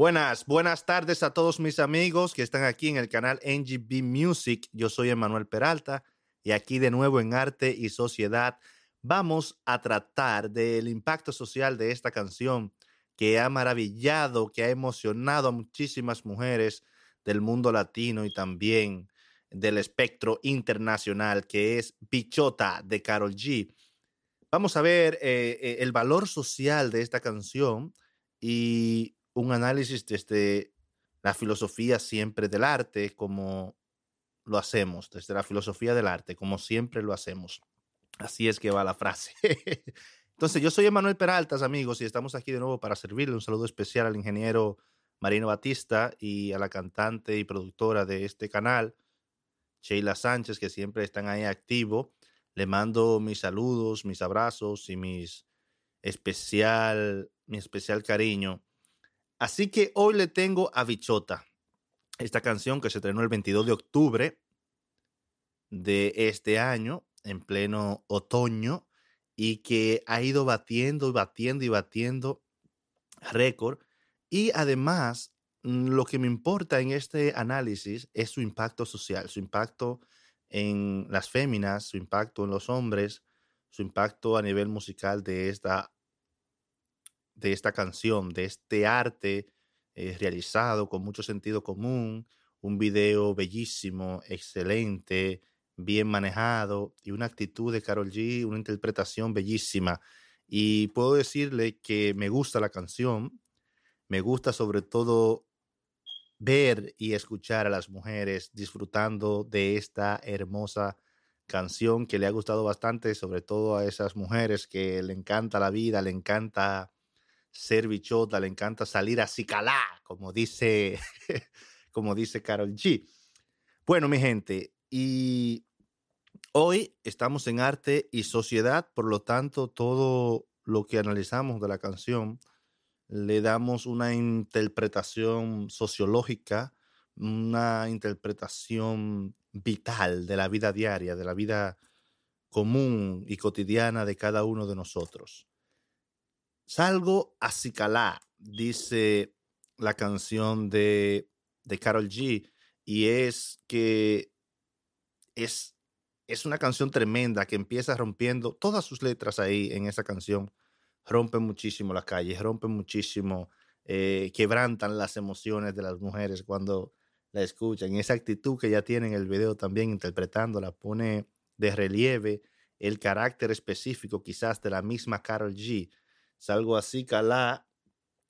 Buenas, buenas tardes a todos mis amigos que están aquí en el canal NGB Music. Yo soy Emanuel Peralta y aquí de nuevo en Arte y Sociedad vamos a tratar del impacto social de esta canción que ha maravillado, que ha emocionado a muchísimas mujeres del mundo latino y también del espectro internacional, que es Bichota de Carol G. Vamos a ver eh, eh, el valor social de esta canción y un análisis desde la filosofía siempre del arte, como lo hacemos, desde la filosofía del arte, como siempre lo hacemos. Así es que va la frase. Entonces, yo soy Emanuel Peraltas, amigos, y estamos aquí de nuevo para servirle. Un saludo especial al ingeniero Marino Batista y a la cantante y productora de este canal, Sheila Sánchez, que siempre están ahí activo. Le mando mis saludos, mis abrazos y mis especial, mi especial cariño Así que hoy le tengo a Bichota, esta canción que se estrenó el 22 de octubre de este año, en pleno otoño, y que ha ido batiendo y batiendo y batiendo récord. Y además, mm, lo que me importa en este análisis es su impacto social, su impacto en las féminas, su impacto en los hombres, su impacto a nivel musical de esta de esta canción, de este arte eh, realizado con mucho sentido común, un video bellísimo, excelente, bien manejado y una actitud de Carol G, una interpretación bellísima. Y puedo decirle que me gusta la canción, me gusta sobre todo ver y escuchar a las mujeres disfrutando de esta hermosa canción que le ha gustado bastante, sobre todo a esas mujeres que le encanta la vida, le encanta ser bichota, le encanta salir a cicalá, como dice, como dice Carol G. Bueno, mi gente, y hoy estamos en arte y sociedad, por lo tanto, todo lo que analizamos de la canción le damos una interpretación sociológica, una interpretación vital de la vida diaria, de la vida común y cotidiana de cada uno de nosotros. Salgo a Cicalá, dice la canción de, de Carol G. Y es que es, es una canción tremenda que empieza rompiendo todas sus letras ahí en esa canción. Rompen muchísimo las calles, rompen muchísimo, eh, quebrantan las emociones de las mujeres cuando la escuchan. Y esa actitud que ya tiene en el video también interpretándola pone de relieve el carácter específico quizás de la misma Carol G salgo así, calá,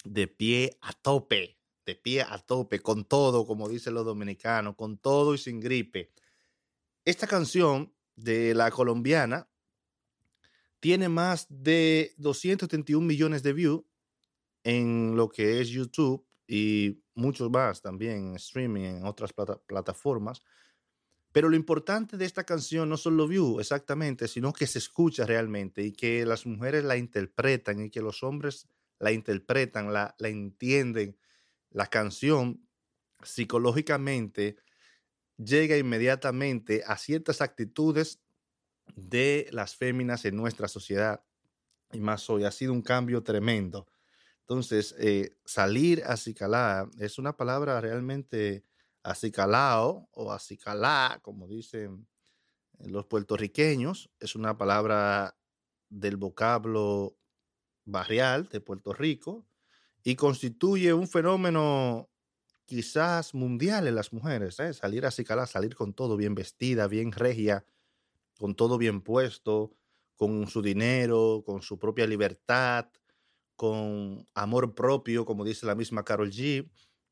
de pie a tope, de pie a tope, con todo, como dicen los dominicanos, con todo y sin gripe. Esta canción de la colombiana tiene más de 231 millones de views en lo que es YouTube y muchos más también en streaming, en otras plataformas. Pero lo importante de esta canción no son los views exactamente, sino que se escucha realmente y que las mujeres la interpretan y que los hombres la interpretan, la, la entienden. La canción psicológicamente llega inmediatamente a ciertas actitudes de las féminas en nuestra sociedad. Y más hoy ha sido un cambio tremendo. Entonces, eh, salir a Cicalá es una palabra realmente acicalao o acicalá, como dicen los puertorriqueños, es una palabra del vocablo barrial de Puerto Rico y constituye un fenómeno quizás mundial en las mujeres, ¿eh? salir a salir con todo bien vestida, bien regia, con todo bien puesto, con su dinero, con su propia libertad, con amor propio, como dice la misma Carol G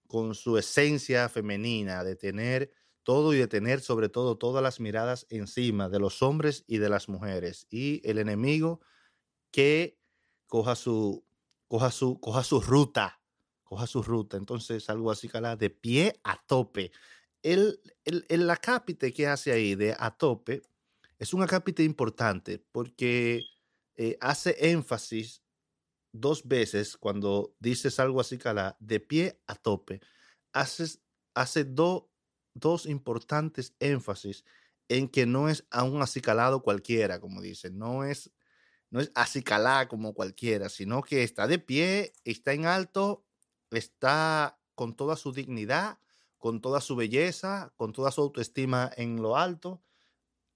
con su esencia femenina, de tener todo y de tener sobre todo todas las miradas encima de los hombres y de las mujeres. Y el enemigo que coja su, coja su, coja su ruta, coja su ruta. Entonces, algo así, cala, de pie a tope. El, el, el acápite que hace ahí de a tope es un acápite importante porque eh, hace énfasis dos veces cuando dices algo así, cala, de pie a tope, haces, hace dos importantes énfasis en que no es a un acicalado cualquiera, como dicen, no es, no es acicalada como cualquiera, sino que está de pie, está en alto está con toda su dignidad, con toda su belleza, con toda su autoestima en lo alto,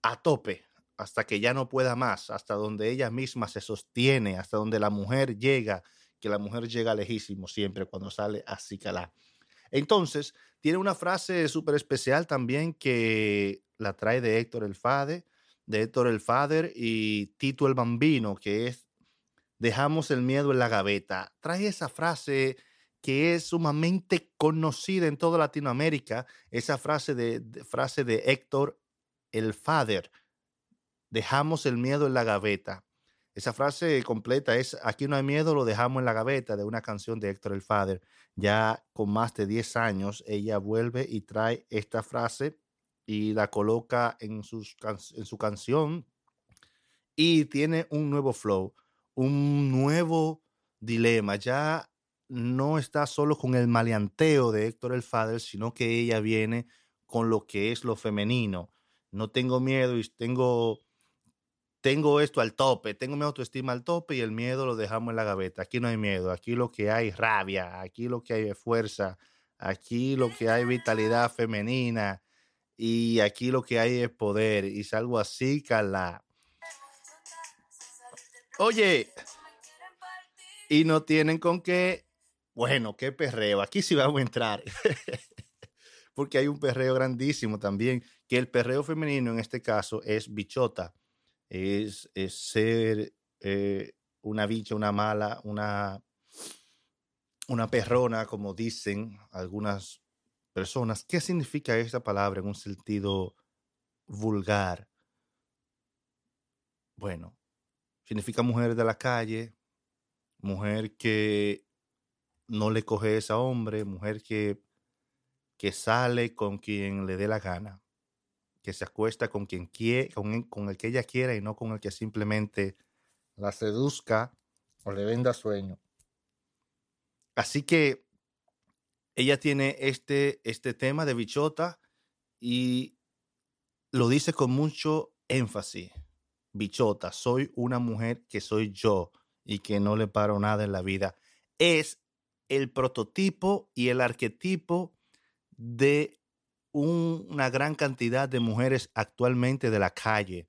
a tope, hasta que ya no pueda más, hasta donde ella misma se sostiene, hasta donde la mujer llega, que la mujer llega lejísimo siempre cuando sale a Cicalá. Entonces, tiene una frase súper especial también que la trae de Héctor el Fade, de Héctor el Fader y Tito el Bambino, que es dejamos el miedo en la gaveta. Trae esa frase que es sumamente conocida en toda Latinoamérica, esa frase de, frase de Héctor el Fader, dejamos el miedo en la gaveta. Esa frase completa es, aquí no hay miedo, lo dejamos en la gaveta, de una canción de Héctor el Fader. Ya con más de 10 años, ella vuelve y trae esta frase y la coloca en, sus, en su canción y tiene un nuevo flow, un nuevo dilema. Ya no está solo con el maleanteo de Héctor el Fader, sino que ella viene con lo que es lo femenino. No tengo miedo y tengo tengo esto al tope, tengo mi autoestima al tope y el miedo lo dejamos en la gaveta. Aquí no hay miedo, aquí lo que hay es rabia, aquí lo que hay es fuerza, aquí lo que hay es vitalidad femenina y aquí lo que hay es poder y salgo así, cala. Oye, y no tienen con qué, bueno, qué perreo, aquí sí vamos a entrar. Porque hay un perreo grandísimo también, que el perreo femenino en este caso es bichota es, ser eh, una bicha, una mala, una, una perrona, como dicen algunas personas. ¿Qué significa esta palabra en un sentido vulgar? Bueno, significa mujer de la calle, mujer que no le coge a hombre, mujer que, que sale con quien le dé la gana que se acuesta con quien quiere, con, con el que ella quiera y no con el que simplemente la seduzca o le venda sueño. Así que ella tiene este, este tema de bichota y lo dice con mucho énfasis. Bichota, soy una mujer que soy yo y que no le paro nada en la vida. Es el prototipo y el arquetipo de una gran cantidad de mujeres actualmente de la calle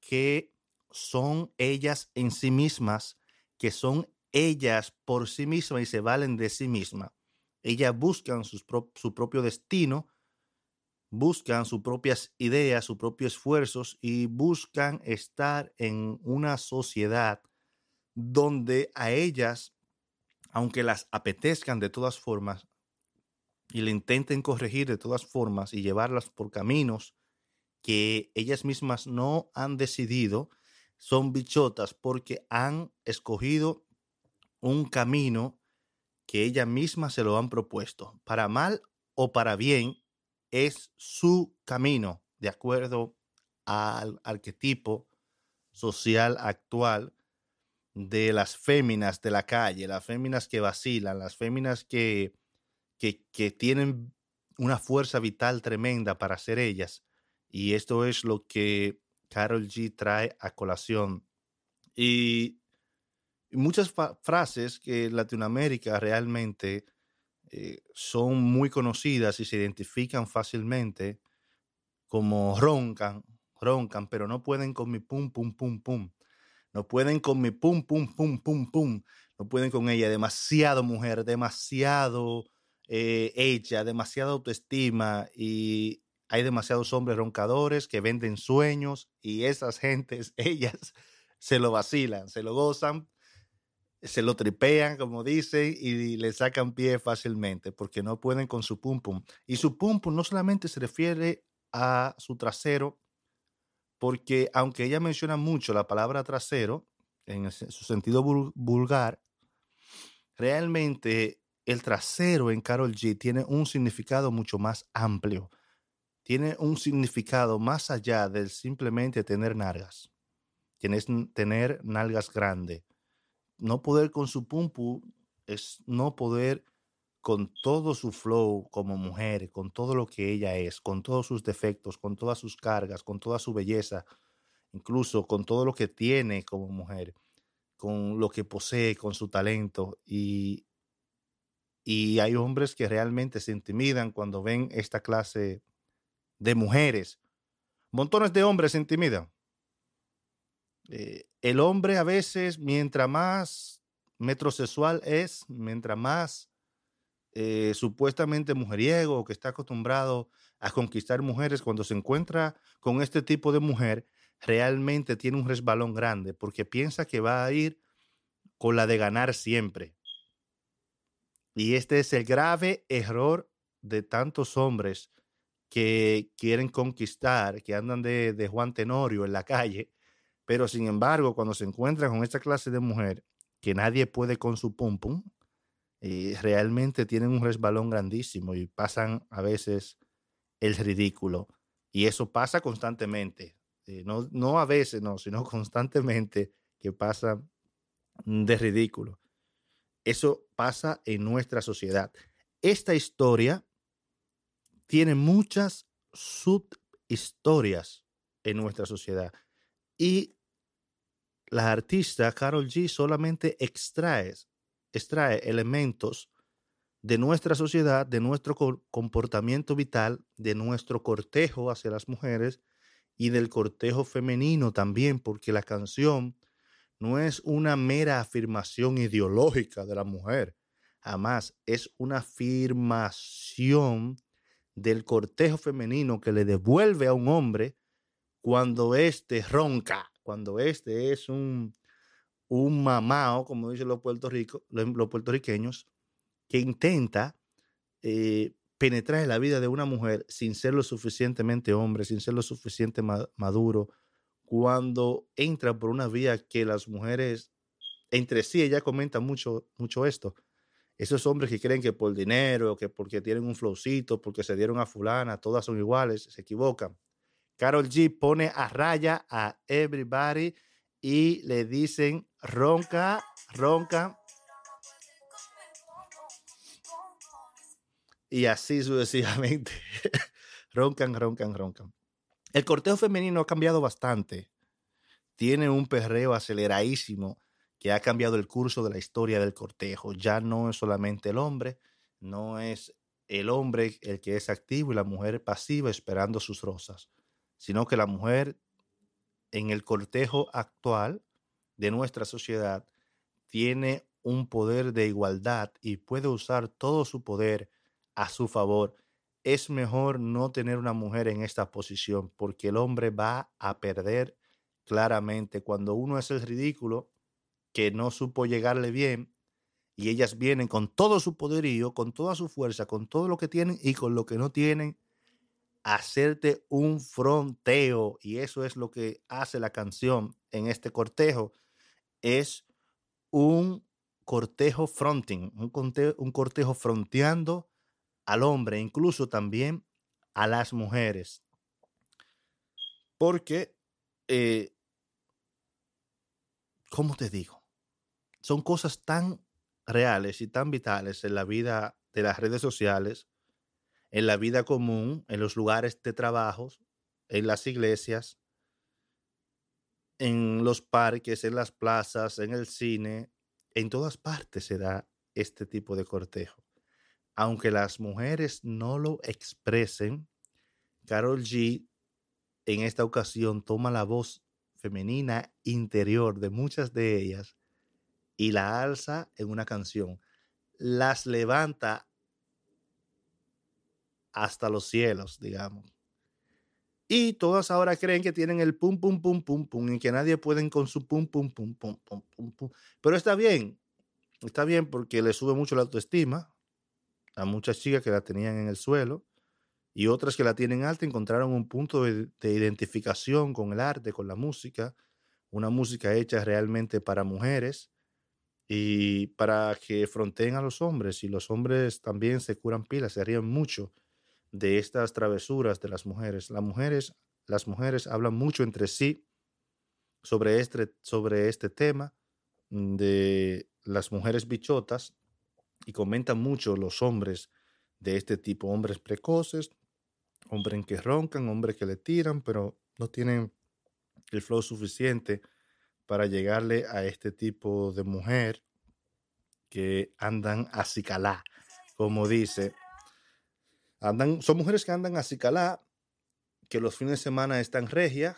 que son ellas en sí mismas, que son ellas por sí mismas y se valen de sí mismas. Ellas buscan su propio destino, buscan sus propias ideas, sus propios esfuerzos y buscan estar en una sociedad donde a ellas, aunque las apetezcan de todas formas, y le intenten corregir de todas formas y llevarlas por caminos que ellas mismas no han decidido, son bichotas porque han escogido un camino que ellas mismas se lo han propuesto. Para mal o para bien, es su camino, de acuerdo al arquetipo social actual de las féminas de la calle, las féminas que vacilan, las féminas que que, tienen una fuerza vital tremenda para ser ellas. Y esto es lo que Carol G trae a colación. Y muchas frases que en Latinoamérica realmente eh, son muy conocidas y se identifican fácilmente como roncan, roncan, pero no pueden con mi pum, pum, pum, pum. No pueden con mi pum, pum, pum, pum, pum. No pueden con ella. Demasiado mujer, demasiado eh, hecha, demasiada autoestima y hay demasiados hombres roncadores que venden sueños y esas gentes, ellas se lo vacilan, se lo gozan, se lo tripean, como dicen, y le sacan pie fácilmente porque no pueden con su pum pum. Y su pum pum no solamente se refiere a su trasero, porque aunque ella menciona mucho la palabra trasero en su sentido vulgar, realmente el trasero en Carol G tiene un significado mucho más amplio. Tiene un significado más allá del simplemente tener nalgas. Tienes tener nalgas grandes. No poder con su pumpu es no poder con todo su flow como mujer, con todo lo que ella es, con todos sus defectos, con todas sus cargas, con toda su belleza, incluso con todo lo que tiene como mujer, con lo que posee, con su talento. Y y hay hombres que realmente se intimidan cuando ven esta clase de mujeres. Montones de hombres se intimidan. Eh, el hombre a veces, mientras más metrosexual es, mientras más eh, supuestamente mujeriego que está acostumbrado a conquistar mujeres, cuando se encuentra con este tipo de mujer, realmente tiene un resbalón grande porque piensa que va a ir con la de ganar siempre. Y este es el grave error de tantos hombres que quieren conquistar, que andan de, Juan Tenorio en la calle, pero sin embargo, cuando se encuentran con esta clase de mujer que nadie puede con su pum pum, eh, realmente tienen un resbalón grandísimo y pasan a veces el ridículo. Y eso pasa constantemente. Eh, no, no a veces, no, sino constantemente que pasa de ridículo. Eso pasa en nuestra sociedad. Esta historia tiene muchas subhistorias en nuestra sociedad. Y la artista Carol G solamente extrae extrae elementos de nuestra sociedad, de nuestro comportamiento vital, de nuestro cortejo hacia las mujeres y del cortejo femenino también, porque la canción no es una mera afirmación ideológica de la mujer, jamás es una afirmación del cortejo femenino que le devuelve a un hombre cuando éste ronca, cuando éste es un, un mamao, como dicen los, puertorriqueños, que intenta eh, penetrar en la vida de una mujer sin ser lo suficientemente hombre, sin ser lo suficiente maduro, cuando entra por una vía que las mujeres entre sí, ella comenta mucho, mucho esto. Esos hombres que creen que por dinero, que porque tienen un flowcito, porque se dieron a fulana, todas son iguales, se equivocan. Carol G pone a raya a everybody y le dicen ronca, ronca. Y así sucesivamente. roncan, roncan, roncan. El cortejo femenino ha cambiado bastante. Tiene un perreo aceleradísimo que ha cambiado el curso de la historia del cortejo. Ya no es solamente el hombre, no es el hombre el que es activo y la mujer pasiva esperando sus rosas, sino que la mujer en el cortejo actual de nuestra sociedad tiene un poder de igualdad y puede usar todo su poder a su favor, es mejor no tener una mujer en esta posición porque el hombre va a perder claramente cuando uno es el ridículo que no supo llegarle bien y ellas vienen con todo su poderío, con toda su fuerza, con todo lo que tienen y con lo que no tienen, hacerte un fronteo. Y eso es lo que hace la canción en este cortejo es un cortejo fronting, un cortejo, un cortejo fronteando al hombre, incluso también a las mujeres. Porque, eh, ¿cómo te digo? Son cosas tan reales y tan vitales en la vida de las redes sociales, en la vida común, en los lugares de trabajo, en las iglesias, en los parques, en las plazas, en el cine, en todas partes se da este tipo de cortejo. Aunque las mujeres no lo expresen, Carol G en esta ocasión toma la voz femenina interior de muchas de ellas y la alza en una canción. Las levanta hasta los cielos, digamos. Y todas ahora creen que tienen el pum, pum, pum, pum, pum, y que nadie puede con su pum, pum, pum, pum, pum, pum, pum. Pero está bien, está bien porque le sube mucho la autoestima a muchas chicas que la tenían en el suelo y otras que la tienen alta encontraron un punto de, de identificación con el arte, con la música, una música hecha realmente para mujeres y para que fronteen a los hombres y los hombres también se curan pilas, se ríen mucho de estas travesuras de las mujeres. Las mujeres, las mujeres hablan mucho entre sí sobre este, sobre este tema de las mujeres bichotas y comentan mucho los hombres de este tipo, hombres precoces, hombres que roncan, hombres que le tiran, pero no tienen el flow suficiente para llegarle a este tipo de mujer que andan a cicalá, como dice, andan, son mujeres que andan a Cicalá, que los fines de semana están regia,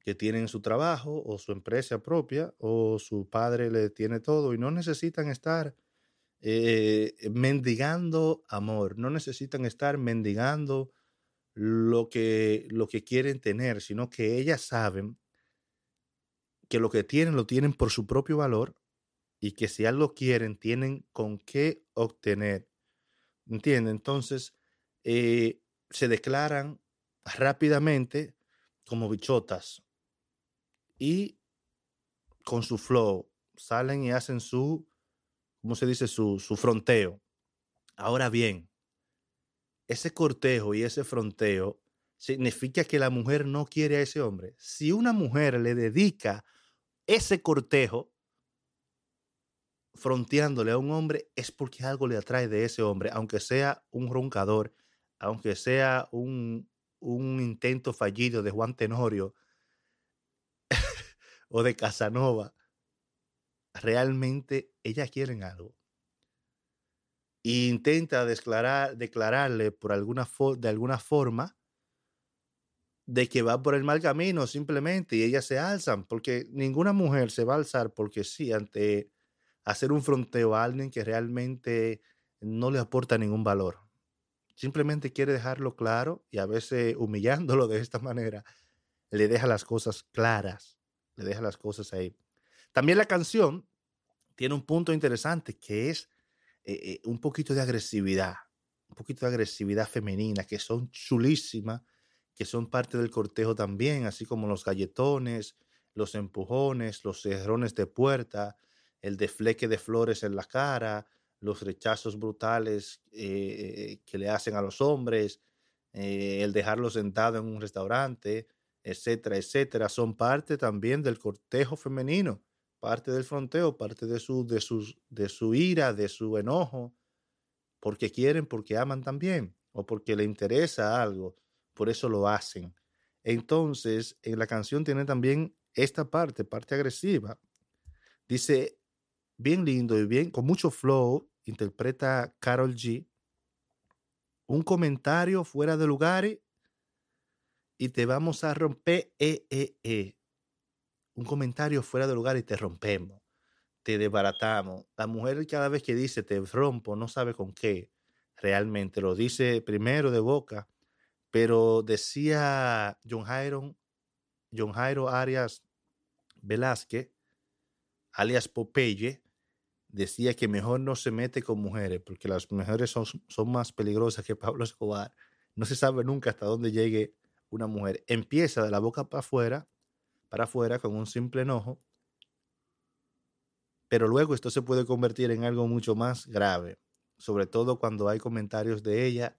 que tienen su trabajo o su empresa propia o su padre le tiene todo y no necesitan estar eh, mendigando amor, no necesitan estar mendigando lo que, lo que quieren tener, sino que ellas saben que lo que tienen lo tienen por su propio valor y que si algo quieren, tienen con qué obtener. ¿Entienden? Entonces, eh, se declaran rápidamente como bichotas y con su flow salen y hacen su, ¿cómo se dice? Su, su fronteo. Ahora bien, ese cortejo y ese fronteo significa que la mujer no quiere a ese hombre. Si una mujer le dedica ese cortejo fronteándole a un hombre, es porque algo le atrae de ese hombre, aunque sea un roncador, aunque sea un, un intento fallido de Juan Tenorio o de Casanova. Realmente ellas quieren algo intenta declarar, declararle por alguna de alguna forma de que va por el mal camino simplemente y ellas se alzan, porque ninguna mujer se va a alzar porque sí, ante hacer un fronteo a alguien que realmente no le aporta ningún valor. Simplemente quiere dejarlo claro y a veces humillándolo de esta manera, le deja las cosas claras, le deja las cosas ahí. También la canción tiene un punto interesante que es eh, eh, un poquito de agresividad, un poquito de agresividad femenina, que son chulísimas, que son parte del cortejo también, así como los galletones, los empujones, los cerrones de puerta, el defleque de flores en la cara, los rechazos brutales eh, que le hacen a los hombres, el dejarlo sentado en un restaurante, etcétera, etcétera, son parte también del cortejo femenino parte del fronteo, parte de su, de, de su ira, de su enojo, porque quieren, porque aman también, o porque le interesa algo, por eso lo hacen. Entonces, en la canción tiene también esta parte, parte agresiva. Dice, bien lindo y bien, con mucho flow, interpreta Carol G. Un comentario fuera de lugar y te vamos a romper. Eh, eh, eh un comentario fuera de lugar y te rompemos, te desbaratamos. La mujer cada vez que dice te rompo no sabe con qué realmente, lo dice primero de boca, pero decía John Jairo, John Jairo Arias Velázquez, alias Popeye, decía que mejor no se mete con mujeres, porque las mujeres son, son más peligrosas que Pablo Escobar. No se sabe nunca hasta dónde llegue una mujer. Empieza de la boca para afuera para afuera con un simple enojo, pero luego esto se puede convertir en algo mucho más grave, sobre todo cuando hay comentarios de ella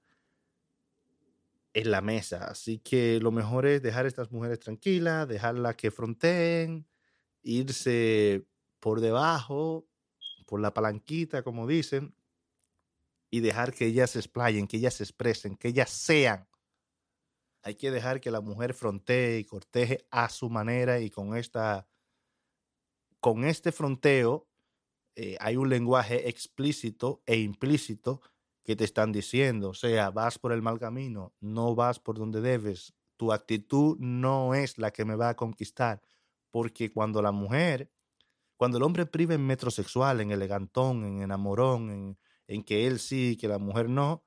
en la mesa. Así que lo mejor es dejar a estas mujeres tranquilas, dejarlas que fronteen, irse por debajo, por la palanquita, como dicen, y dejar que ellas se explayen, que ellas se expresen, que ellas sean hay que dejar que la mujer frontee y corteje a su manera y con esta con este fronteo eh, hay un lenguaje explícito e implícito que te están diciendo, o sea, vas por el mal camino, no vas por donde debes, tu actitud no es la que me va a conquistar, porque cuando la mujer, cuando el hombre priva en metrosexual, en elegantón, en enamorón, en, en que él sí, que la mujer no,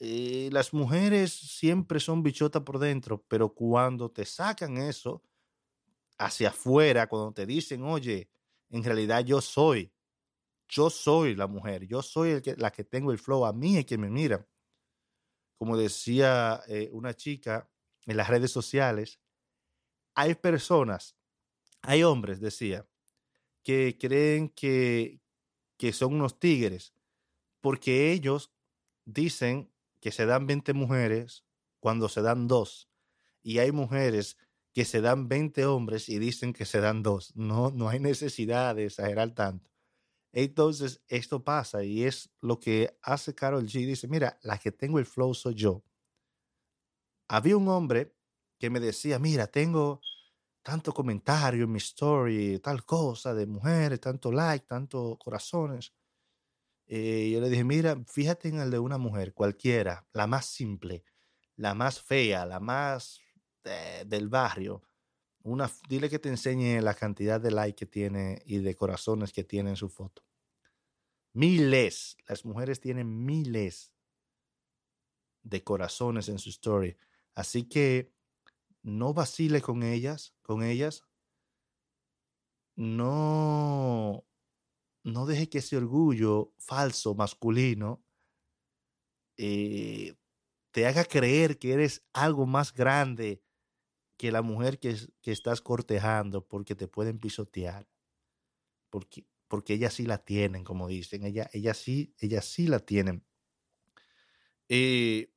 eh, las mujeres siempre son bichotas por dentro, pero cuando te sacan eso hacia afuera, cuando te dicen, oye, en realidad yo soy, yo soy la mujer, yo soy la que tengo el flow, a mí es que me mira. Como decía eh, una chica en las redes sociales, hay personas, hay hombres, decía, que creen que, que son unos tigres porque ellos dicen que se dan 20 mujeres cuando se dan dos. Y hay mujeres que se dan 20 hombres y dicen que se dan dos. No, no hay necesidad de exagerar tanto. Entonces, esto pasa y es lo que hace Carol G. Dice, mira, la que tengo el flow soy yo. Había un hombre que me decía, mira, tengo tanto comentario en mi story, tal cosa de mujeres, tanto like, tanto corazones. Eh, yo le dije, mira, fíjate en el de una mujer, cualquiera, la más simple, la más fea, la más eh, del barrio. Una, dile que te enseñe la cantidad de likes que tiene y de corazones que tiene en su foto. Miles. Las mujeres tienen miles de corazones en su story. Así que no vacile con ellas, con ellas. No, no deje que ese orgullo falso, masculino, eh, te haga creer que eres algo más grande que la mujer que, estás cortejando porque te pueden pisotear. Porque, porque ellas sí la tienen, como dicen. Ella, sí, ellas sí la tienen. Eh,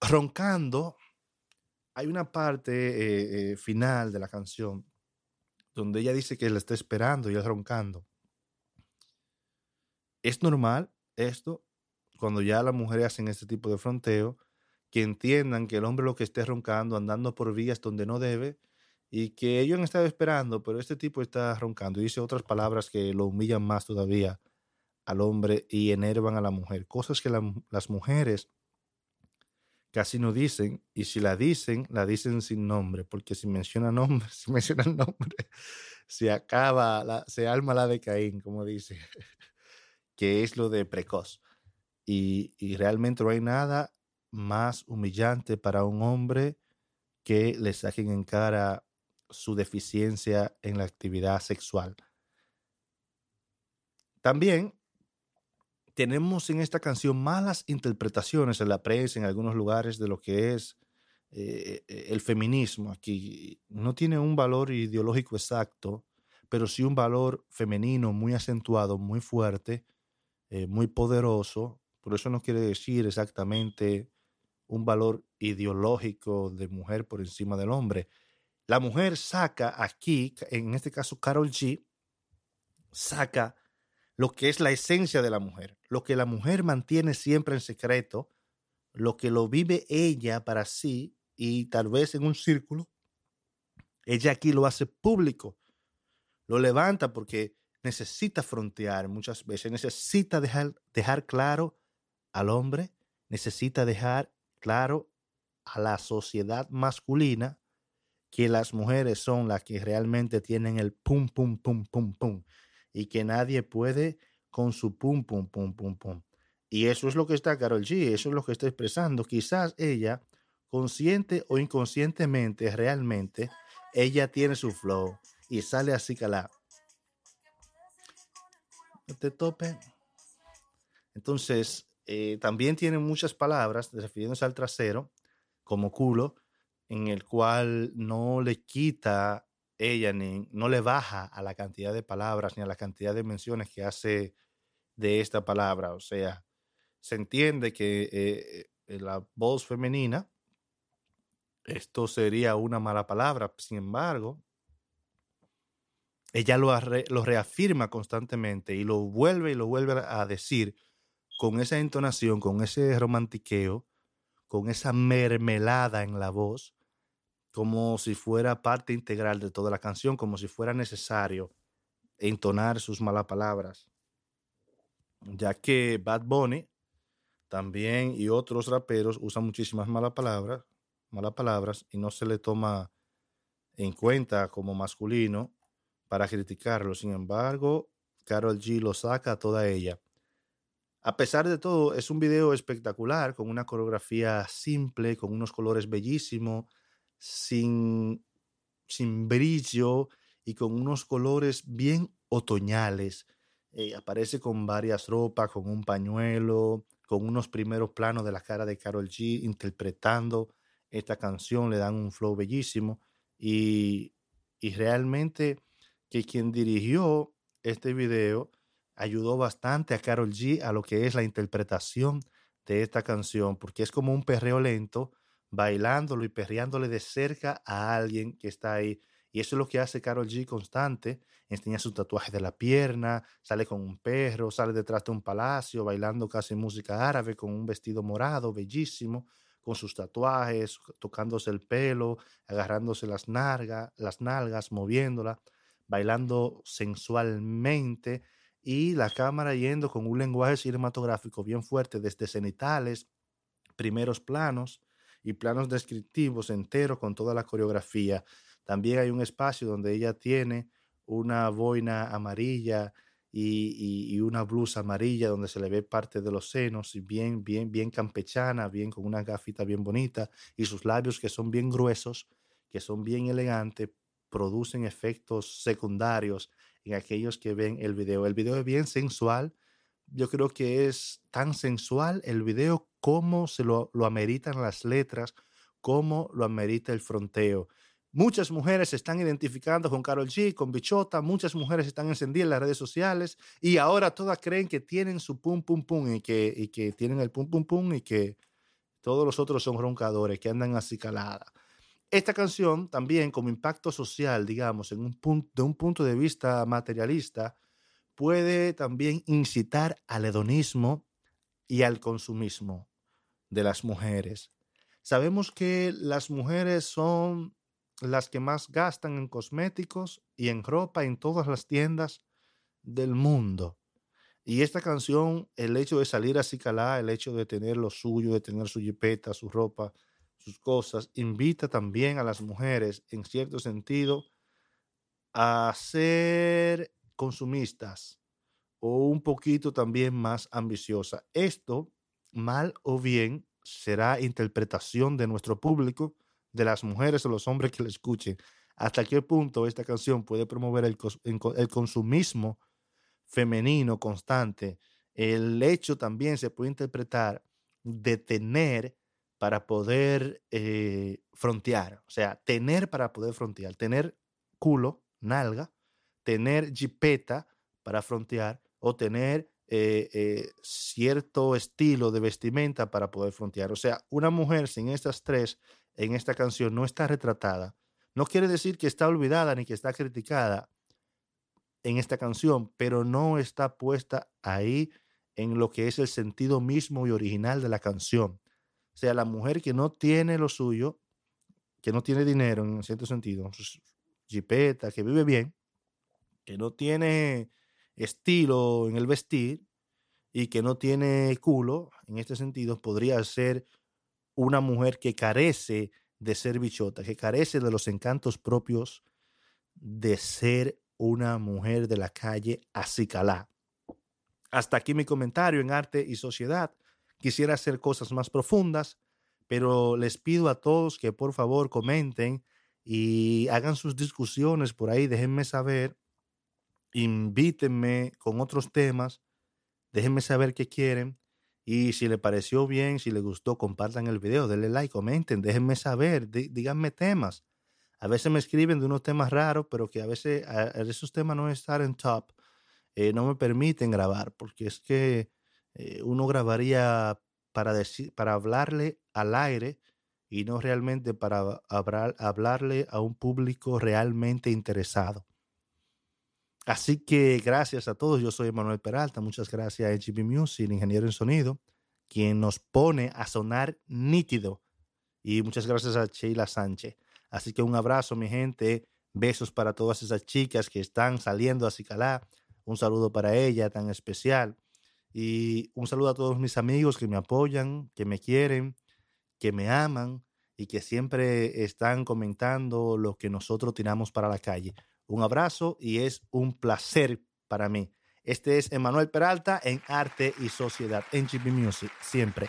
roncando, hay una parte eh, eh, final de la canción donde ella dice que la está esperando y es roncando. Es normal esto cuando ya las mujeres hacen este tipo de fronteo, que entiendan que el hombre lo que esté roncando, andando por vías donde no debe, y que ellos han estado esperando, pero este tipo está roncando. Y dice otras palabras que lo humillan más todavía al hombre y enervan a la mujer, cosas que las mujeres casi no dicen, y si la dicen, la dicen sin nombre, porque si menciona nombre, si mencionan nombre, se acaba, se alma la de Caín, como dice, que es lo de precoz. Y, realmente no hay nada más humillante para un hombre que le saquen en cara su deficiencia en la actividad sexual. También tenemos en esta canción malas interpretaciones en la prensa, en algunos lugares, de lo que es eh, eh, el feminismo. Aquí no tiene un valor ideológico exacto, pero sí un valor femenino muy acentuado, muy fuerte, eh, muy poderoso. Por eso no quiere decir exactamente un valor ideológico de mujer por encima del hombre. La mujer saca aquí, en este caso Carol G, saca lo que es la esencia de la mujer, lo que la mujer mantiene siempre en secreto, lo que lo vive ella para sí y tal vez en un círculo, ella aquí lo hace público, lo levanta porque necesita frontear muchas veces, necesita dejar, dejar claro al hombre, necesita dejar claro a la sociedad masculina que las mujeres son las que realmente tienen el pum, pum, pum, pum, pum, y que nadie puede con su pum, pum, pum, pum, pum. Y eso es lo que está Carol G, eso es lo que está expresando. Quizás ella, consciente o inconscientemente, realmente, ella tiene su flow y sale así calada. Te tope. Entonces, eh, también tiene muchas palabras refiriéndose al trasero, como culo, en el cual no le quita ella ni no le baja a la cantidad de palabras ni a la cantidad de menciones que hace de esta palabra. O sea, se entiende que eh, eh, la voz femenina, esto sería una mala palabra. Sin embargo, ella lo, reafirma constantemente y lo vuelve y lo vuelve a decir con esa entonación, con ese romantiqueo, con esa mermelada en la voz, como si fuera parte integral de toda la canción, como si fuera necesario entonar sus malas palabras. Ya que Bad Bunny también y otros raperos usan muchísimas malas palabras, malas palabras y no se le toma en cuenta como masculino para criticarlo. Sin embargo, Carol G lo saca toda ella. A pesar de todo, es un video espectacular, con una coreografía simple, con unos colores bellísimos, sin, sin brillo y con unos colores bien otoñales. Eh, aparece con varias ropas, con un pañuelo, con unos primeros planos de la cara de Carol G interpretando esta canción, le dan un flow bellísimo y, y realmente que quien dirigió este video ayudó bastante a Carol G a lo que es la interpretación de esta canción, porque es como un perreo lento, bailándolo y perreándole de cerca a alguien que está ahí. Y eso es lo que hace Carol G constante. Enseña su tatuaje de la pierna, sale con un perro, sale detrás de un palacio, bailando casi música árabe con un vestido morado, bellísimo, con sus tatuajes, tocándose el pelo, agarrándose las, nargas, las nalgas, moviéndola, bailando sensualmente. y la cámara yendo con un lenguaje cinematográfico bien fuerte desde cenitales, primeros planos y planos descriptivos enteros con toda la coreografía. También hay un espacio donde ella tiene una boina amarilla y, una blusa amarilla donde se le ve parte de los senos y bien, bien, bien campechana, bien con una gafita bien bonita y sus labios que son bien gruesos, que son bien elegantes, producen efectos secundarios en aquellos que ven el video. El video es bien sensual. Yo creo que es tan sensual el video como se lo, lo ameritan las letras, como lo amerita el fronteo. Muchas mujeres se están identificando con Carol G, con Bichota, muchas mujeres están encendidas en las redes sociales y ahora todas creen que tienen su pum pum pum y que, y que tienen el pum pum pum y que todos los otros son roncadores que andan así calada. Esta canción también como impacto social, digamos, en un punto, de un punto de vista materialista, puede también incitar al hedonismo y al consumismo de las mujeres. Sabemos que las mujeres son las que más gastan en cosméticos y en ropa en todas las tiendas del mundo. Y esta canción, el hecho de salir a Cicalá, el hecho de tener lo suyo, de tener su jipeta, su ropa, sus cosas, invita también a las mujeres, en cierto sentido, a ser consumistas o un poquito también más ambiciosas. Esto, mal o bien, será interpretación de nuestro público, de las mujeres o los hombres que la escuchen. Hasta qué punto esta canción puede promover el, el consumismo femenino constante. El hecho también se puede interpretar de tener para poder eh, frontear, o sea, tener para poder frontear, tener culo, nalga, tener jipeta para frontear o tener eh, eh, cierto estilo de vestimenta para poder frontear. O sea, una mujer sin estas tres en esta canción no está retratada. No quiere decir que está olvidada ni que está criticada en esta canción, pero no está puesta ahí en lo que es el sentido mismo y original de la canción sea, la mujer que no tiene lo suyo, que no tiene dinero en cierto sentido, jipeta, que vive bien, que no tiene estilo en el vestir y que no tiene culo, en este sentido, podría ser una mujer que carece de ser bichota, que carece de los encantos propios de ser una mujer de la calle acicalá. Hasta aquí mi comentario en arte y sociedad. Quisiera hacer cosas más profundas, pero les pido a todos que por favor comenten y hagan sus discusiones por ahí, déjenme saber, invítenme con otros temas, déjenme saber qué quieren y si les pareció bien, si les gustó, compartan el video, denle like, comenten, déjenme saber, díganme temas. A veces me escriben de unos temas raros, pero que a veces esos temas no están en top, eh, no me permiten grabar, porque es que eh, uno grabaría para, decir, para hablarle al aire y no realmente para hablarle a un público realmente interesado. Así que gracias a todos. Yo soy Manuel Peralta. Muchas gracias a HB Music, ingeniero en sonido, quien nos pone a sonar nítido. Y muchas gracias a Sheila Sánchez. Así que un abrazo, mi gente. Besos para todas esas chicas que están saliendo a Cicalá. Un saludo para ella tan especial. Y un saludo a todos mis amigos que me apoyan, que me quieren, que me aman y que siempre están comentando lo que nosotros tiramos para la calle. Un abrazo y es un placer para mí. Este es Emanuel Peralta en Arte y Sociedad, en GB Music, siempre